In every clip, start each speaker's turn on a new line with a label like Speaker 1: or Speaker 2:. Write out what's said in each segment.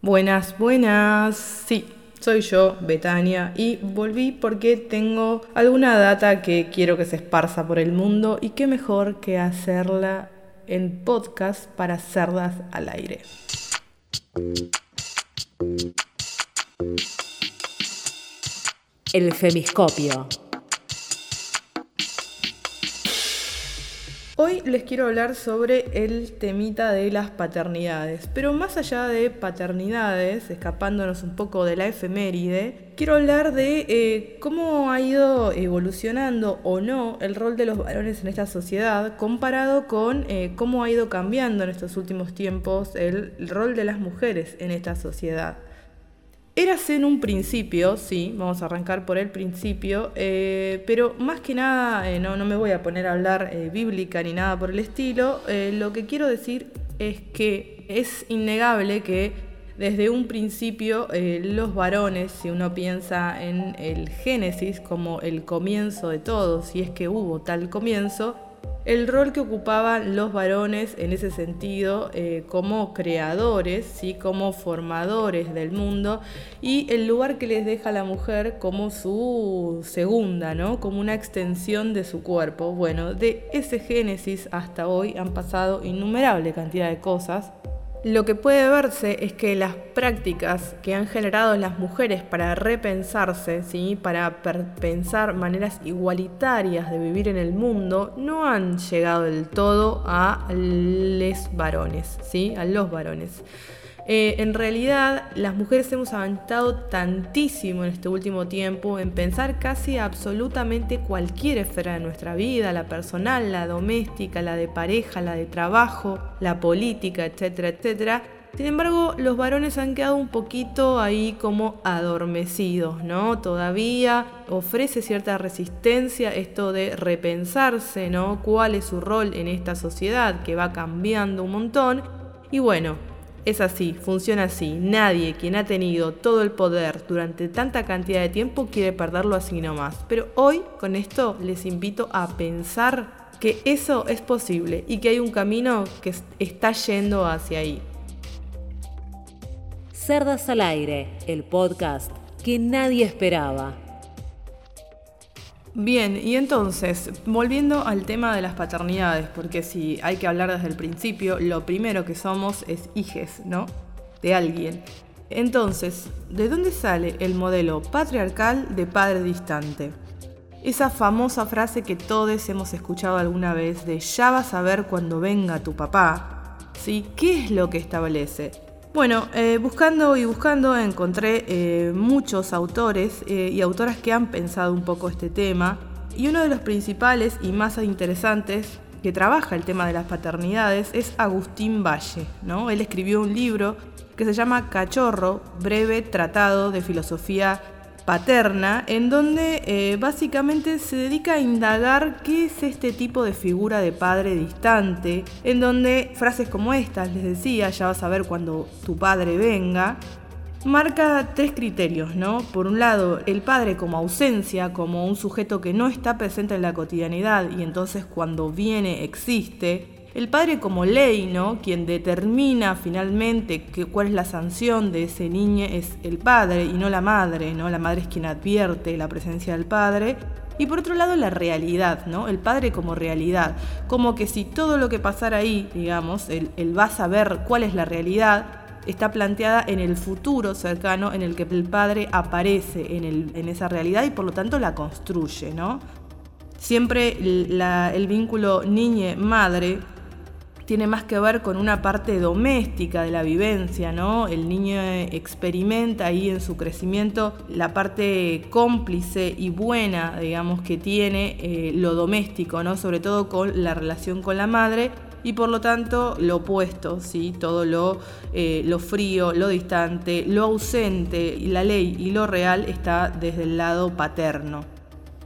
Speaker 1: Buenas, buenas. Sí, soy yo, Betania, y volví porque tengo alguna data que quiero que se esparza por el mundo y qué mejor que hacerla en podcast para cerdas al aire.
Speaker 2: El femiscopio.
Speaker 1: Hoy les quiero hablar sobre el temita de las paternidades, pero más allá de paternidades, escapándonos un poco de la efeméride, quiero hablar de eh, cómo ha ido evolucionando o no el rol de los varones en esta sociedad comparado con eh, cómo ha ido cambiando en estos últimos tiempos el rol de las mujeres en esta sociedad. Érase en un principio, sí, vamos a arrancar por el principio, eh, pero más que nada, eh, no, no, me voy a poner a hablar eh, bíblica ni nada por el estilo, lo que quiero decir es que es innegable que desde un principio los varones, si uno piensa en el Génesis como el comienzo de todo, si es que hubo tal comienzo, el rol que ocupaban los varones en ese sentido eh, como creadores, ¿sí? como formadores del mundo y el lugar que les deja la mujer como su segunda, ¿no? como una extensión de su cuerpo. Bueno, de ese génesis hasta hoy han pasado innumerable cantidad de cosas lo que puede verse es que las prácticas que han generado las mujeres para repensarse, ¿sí? para pensar maneras igualitarias de vivir en el mundo, no han llegado del todo a los varones, ¿sí? a los varones. Eh, en realidad, las mujeres hemos avanzado tantísimo en este último tiempo en pensar casi absolutamente cualquier esfera de nuestra vida, la personal, la doméstica, la de pareja, la de trabajo, la política, etcétera, etcétera. Sin embargo, los varones han quedado un poquito ahí como adormecidos, ¿no? Todavía ofrece cierta resistencia esto de repensarse, ¿no? ¿Cuál es su rol en esta sociedad que va cambiando un montón? Y bueno, es así, funciona así. Nadie quien ha tenido todo el poder durante tanta cantidad de tiempo quiere perderlo así nomás. Pero hoy con esto les invito a pensar que eso es posible y que hay un camino que está yendo hacia ahí.
Speaker 2: Cerdas al aire, el podcast que nadie esperaba.
Speaker 1: Bien, y entonces, volviendo al tema de las paternidades, porque si hay que hablar desde el principio, lo primero que somos es hijes, ¿no? De alguien. Entonces, ¿de dónde sale el modelo patriarcal de padre distante? Esa famosa frase que todos hemos escuchado alguna vez de ya vas a ver cuando venga tu papá. ¿Sí? ¿Qué es lo que establece? Bueno, eh, buscando y buscando encontré eh, muchos autores eh, y autoras que han pensado un poco este tema y uno de los principales y más interesantes que trabaja el tema de las paternidades es Agustín Valle. ¿no? Él escribió un libro que se llama Cachorro, breve tratado de filosofía paterna, en donde eh, básicamente se dedica a indagar qué es este tipo de figura de padre distante, en donde frases como estas, les decía, ya vas a ver cuando tu padre venga, marca tres criterios, ¿no? Por un lado, el padre como ausencia, como un sujeto que no está presente en la cotidianidad y entonces cuando viene existe, el padre como ley, ¿no? Quien determina finalmente cuál es la sanción de ese niño es el padre y no la madre, ¿no? La madre es quien advierte la presencia del padre. Y por otro lado la realidad, ¿no? El padre como realidad. Como que si todo lo que pasara ahí, digamos, él, va a saber cuál es la realidad, está planteada en el futuro cercano en el que el padre aparece en, en esa realidad y por lo tanto la construye, ¿no? Siempre el vínculo niñe-madre tiene más que ver con una parte doméstica de la vivencia, ¿no? El niño experimenta ahí en su crecimiento la parte cómplice y buena, digamos, que tiene eh, lo doméstico, ¿no? Sobre todo con la relación con la madre y por lo tanto lo opuesto, ¿sí? todo lo, eh, lo frío, lo distante, lo ausente, la ley y lo real está desde el lado paterno.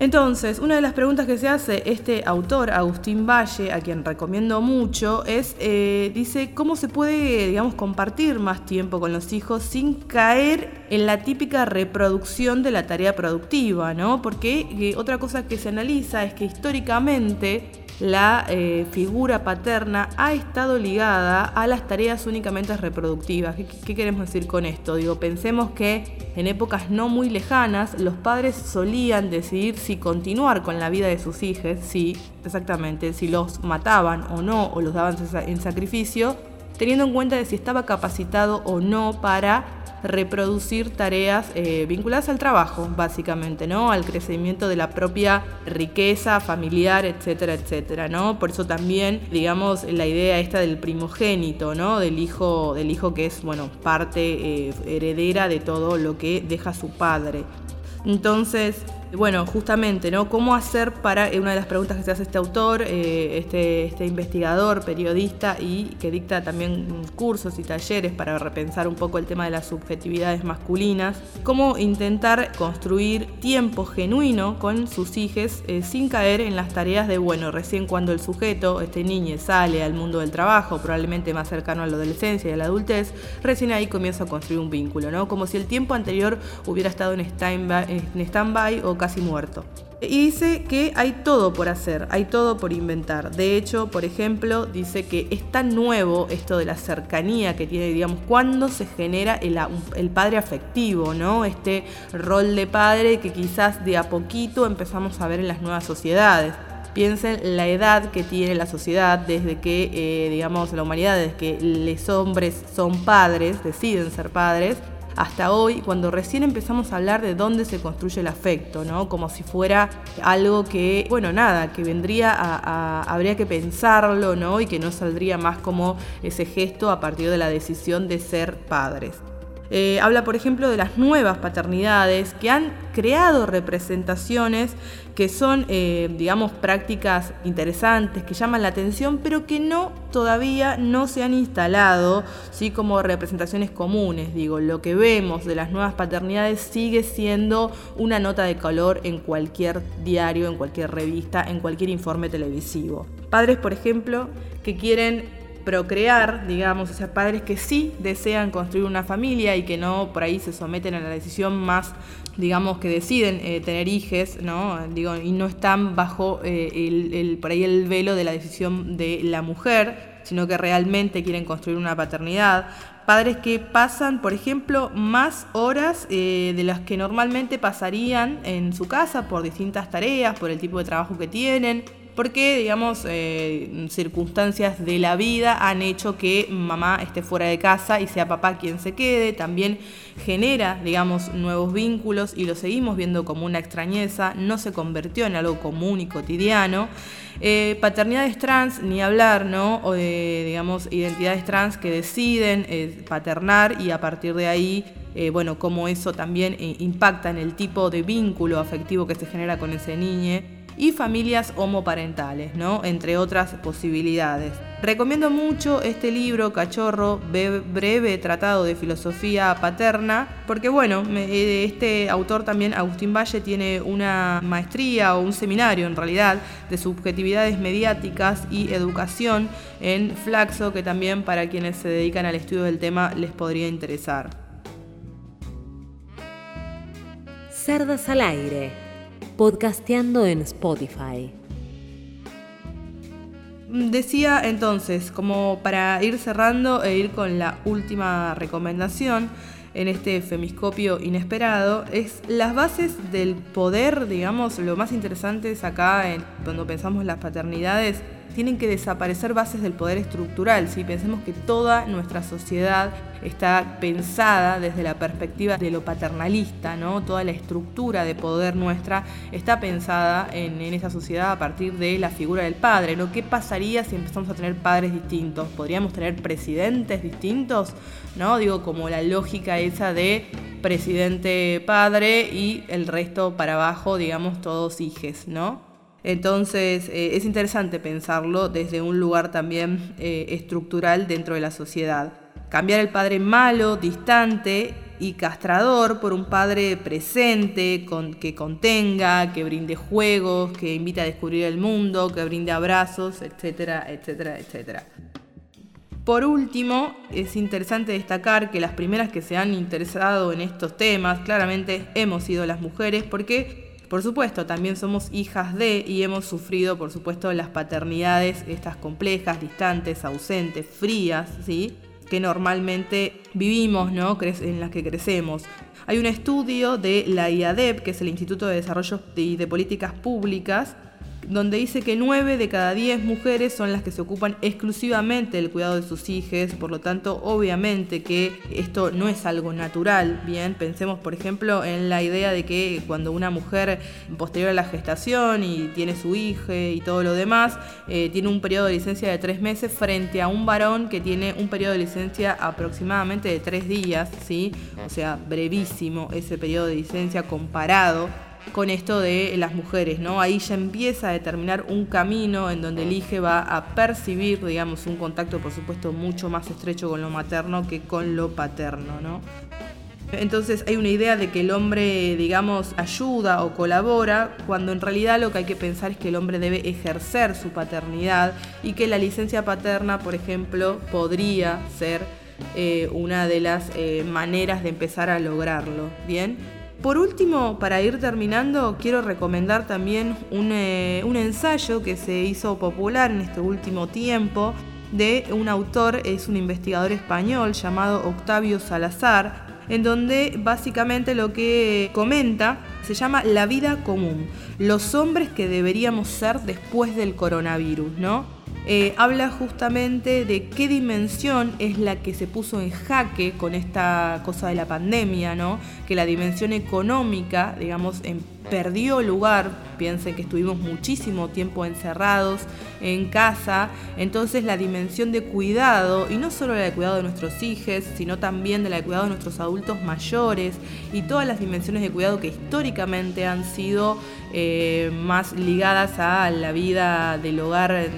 Speaker 1: Entonces, una de las preguntas que se hace este autor, Agustín Valle, a quien recomiendo mucho, es, eh, dice, ¿cómo se puede, digamos, compartir más tiempo con los hijos sin caer en la típica reproducción de la tarea productiva, ¿no? Porque eh, otra cosa que se analiza es que históricamente la eh, figura paterna ha estado ligada a las tareas únicamente reproductivas. ¿Qué, queremos decir con esto? Digo, pensemos que en épocas no muy lejanas los padres solían decidir si continuar con la vida de sus hijos, si exactamente, si los mataban o no, o los daban en sacrificio, teniendo en cuenta de si estaba capacitado o no para reproducir tareas eh, vinculadas al trabajo, básicamente, ¿no? Al crecimiento de la propia riqueza familiar, etcétera, etcétera, ¿no? Por eso también, digamos, la idea esta del primogénito, ¿no? Del hijo, del hijo que es, bueno, parte eh, heredera de todo lo que deja su padre. Entonces, bueno, justamente, ¿no? ¿Cómo hacer para, una de las preguntas que se hace este autor, eh, este, este, investigador, periodista y que dicta también cursos y talleres para repensar un poco el tema de las subjetividades masculinas, cómo intentar construir tiempo genuino con sus hijos eh, sin caer en las tareas de, bueno, recién cuando el sujeto, este niño, sale al mundo del trabajo, probablemente más cercano a la adolescencia y a la adultez, recién ahí comienza a construir un vínculo, ¿no? Como si el tiempo anterior hubiera estado en stand-by o casi muerto. Y dice que hay todo por hacer, hay todo por inventar. De hecho, por ejemplo, dice que es tan nuevo esto de la cercanía que tiene, digamos, cuando se genera el, el, padre afectivo, ¿no? Este rol de padre que quizás de a poquito empezamos a ver en las nuevas sociedades. Piensen la edad que tiene la sociedad desde que, eh, digamos, la humanidad, desde que los hombres son padres, deciden ser padres, hasta hoy, cuando recién empezamos a hablar de dónde se construye el afecto, ¿no? Como si fuera algo que, bueno, nada, que vendría a, habría que pensarlo, ¿no? Y que no saldría más como ese gesto a partir de la decisión de ser padres. Eh, habla, por ejemplo, de las nuevas paternidades que han creado representaciones que son, eh, digamos, prácticas interesantes, que llaman la atención, pero que no todavía no se han instalado, ¿sí? como representaciones comunes. Digo, lo que vemos de las nuevas paternidades sigue siendo una nota de color en cualquier diario, en cualquier revista, en cualquier informe televisivo. Padres, por ejemplo, que quieren procrear, digamos, o sea, padres que sí desean construir una familia y que no por ahí se someten a la decisión más, digamos, que deciden eh, tener hijos, ¿no? Digo, y no están bajo eh, el, por ahí el velo de la decisión de la mujer, sino que realmente quieren construir una paternidad. Padres que pasan, por ejemplo, más horas eh, de las que normalmente pasarían en su casa por distintas tareas, por el tipo de trabajo que tienen porque, digamos, eh, circunstancias de la vida han hecho que mamá esté fuera de casa y sea papá quien se quede. También genera, digamos, nuevos vínculos y lo seguimos viendo como una extrañeza, no se convirtió en algo común y cotidiano. Eh, paternidades trans, ni hablar, ¿no? O de, digamos, identidades trans que deciden eh, paternar y a partir de ahí, bueno, cómo eso también impacta en el tipo de vínculo afectivo que se genera con ese niño y familias homoparentales, ¿no? entre otras posibilidades. Recomiendo mucho este libro, Cachorro, breve tratado de filosofía paterna, porque bueno, eh, este autor también, Agustín Valle, tiene una maestría o un seminario en realidad de subjetividades mediáticas y educación en Flaxo, que también para quienes se dedican al estudio del tema les podría interesar.
Speaker 2: Cerdas al aire podcasteando en Spotify.
Speaker 1: Decía entonces, como para ir cerrando e ir con la última recomendación en este femiscopio inesperado, es las bases del poder, digamos, lo más interesante es acá en, cuando pensamos las paternidades, tienen que desaparecer bases del poder estructural. Si Pensemos que toda nuestra sociedad está pensada desde la perspectiva de lo paternalista, ¿no? Toda la estructura de poder nuestra está pensada en, en esa sociedad a partir de la figura del padre. ¿no? ¿Qué pasaría si empezamos a tener padres distintos? ¿Podríamos tener presidentes distintos? ¿No? Digo, como la lógica esa de presidente padre y el resto para abajo, digamos, todos hijes, ¿no? Entonces eh, es interesante pensarlo desde un lugar también eh, estructural dentro de la sociedad. Cambiar el padre malo, distante y castrador por un padre presente, que contenga, que brinde juegos, que invite a descubrir el mundo, que brinde abrazos, etcétera, etcétera, etcétera. Por último, es interesante destacar que las primeras que se han interesado en estos temas claramente hemos sido las mujeres porque por supuesto, también somos hijas de y hemos sufrido, por supuesto, las paternidades estas complejas, distantes, ausentes, frías, ¿sí? que normalmente vivimos, ¿no? en las que crecemos. Hay un estudio de la IADEP, que es el Instituto de Desarrollo y de Políticas Públicas, donde dice que 9 de cada 10 mujeres son las que se ocupan exclusivamente del cuidado de sus hijos, por lo tanto, obviamente que esto no es algo natural, bien, pensemos por ejemplo en la idea de que cuando una mujer posterior a la gestación y tiene su hijo y todo lo demás, eh, tiene un periodo de licencia de 3 meses frente a un varón que tiene un periodo de licencia aproximadamente de 3 días, ¿sí? O sea, brevísimo ese periodo de licencia comparado con esto de las mujeres, ¿no? Ahí ya empieza a determinar un camino en donde el hijo va a percibir, digamos, un contacto, por supuesto, mucho más estrecho con lo materno que con lo paterno, ¿no? Entonces hay una idea de que el hombre, digamos, ayuda o colabora, cuando en realidad lo que hay que pensar es que el hombre debe ejercer su paternidad y que la licencia paterna, por ejemplo, podría ser eh, una de las eh, maneras de empezar a lograrlo. Bien, por último, para ir terminando, quiero recomendar también eh, un, ensayo que se hizo popular en este último tiempo de un autor, es un investigador español llamado Octavio Salazar, en donde básicamente lo que comenta se llama La vida común, los hombres que deberíamos ser después del coronavirus, ¿no? Eh, habla justamente de qué dimensión es la que se puso en jaque con esta cosa de la pandemia, ¿no? Que la dimensión económica, digamos, perdió lugar, piensen que estuvimos muchísimo tiempo encerrados en casa, entonces la dimensión de cuidado, y no solo la de cuidado de nuestros hijos, sino también de la de cuidado de nuestros adultos mayores, y todas las dimensiones de cuidado que históricamente han sido eh, más ligadas a la vida del hogar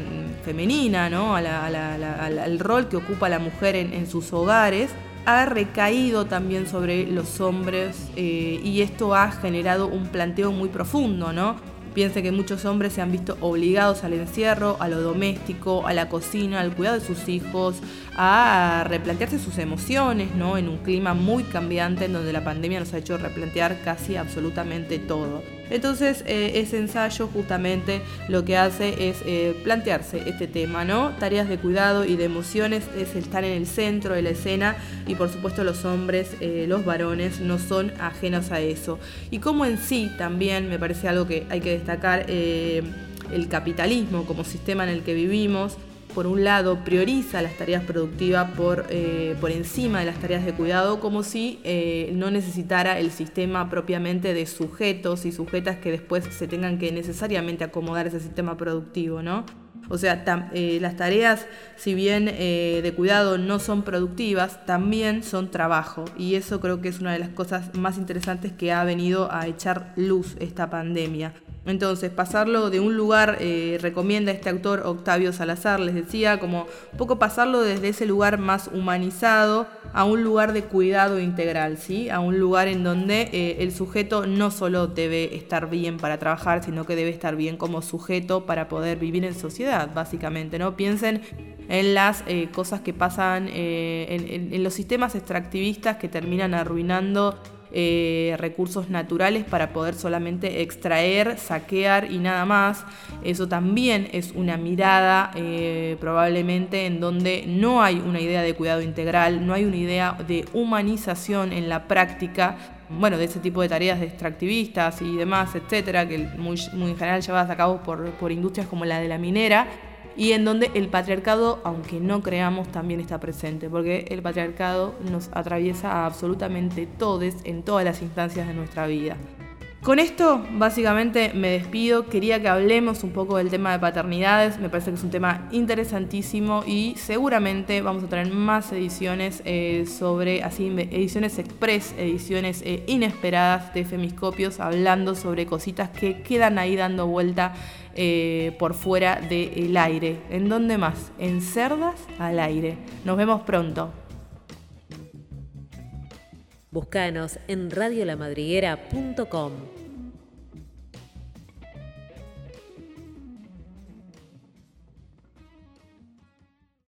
Speaker 1: femenina, ¿no? al rol que ocupa la mujer en, sus hogares, ha recaído también sobre los hombres eh, y esto ha generado un planteo muy profundo, ¿no? Piense que muchos hombres se han visto obligados al encierro, a lo doméstico, a la cocina, al cuidado de sus hijos, a replantearse sus emociones, ¿no? En un clima muy cambiante en donde la pandemia nos ha hecho replantear casi absolutamente todo. Entonces, eh, ese ensayo justamente lo que hace es eh, plantearse este tema, ¿no? Tareas de cuidado y de emociones es estar en el centro de la escena y por supuesto los hombres, eh, los varones, no son ajenos a eso. Y como en sí también me parece algo que hay que destacar, el capitalismo como sistema en el que vivimos, por un lado, prioriza las tareas productivas por, eh, por encima de las tareas de cuidado, como si eh, no necesitara el sistema propiamente de sujetos y sujetas que después se tengan que necesariamente acomodar ese sistema productivo, ¿no? O sea, eh, las tareas, si bien de cuidado no son productivas, también son trabajo. Y eso creo que es una de las cosas más interesantes que ha venido a echar luz esta pandemia. Entonces, pasarlo de un lugar, eh, recomienda este autor Octavio Salazar, les decía, como un poco pasarlo desde ese lugar más humanizado a un lugar de cuidado integral, ¿sí? A un lugar en donde eh, el sujeto no solo debe estar bien para trabajar, sino que debe estar bien como sujeto para poder vivir en sociedad, básicamente, ¿no? Piensen en las eh, cosas que pasan en los sistemas extractivistas que terminan arruinando eh, recursos naturales para poder solamente extraer, saquear y nada más. Eso también es una mirada eh, probablemente en donde no hay una idea de cuidado integral, no hay una idea de humanización en la práctica bueno, de ese tipo de tareas de extractivistas y demás, etcétera, que muy, en general llevadas a cabo por, por industrias como la de la minera, y en donde el patriarcado, aunque no creamos, también está presente, porque el patriarcado nos atraviesa a absolutamente todos en todas las instancias de nuestra vida. Con esto básicamente me despido, quería que hablemos un poco del tema de paternidades, me parece que es un tema interesantísimo y seguramente vamos a tener más ediciones eh, sobre, así, ediciones express, ediciones eh, inesperadas de Femiscopios, hablando sobre cositas que quedan ahí dando vuelta eh, por fuera del aire. ¿En dónde más? En Cerdas al aire. Nos vemos pronto.
Speaker 2: En radiolamadriguera.com.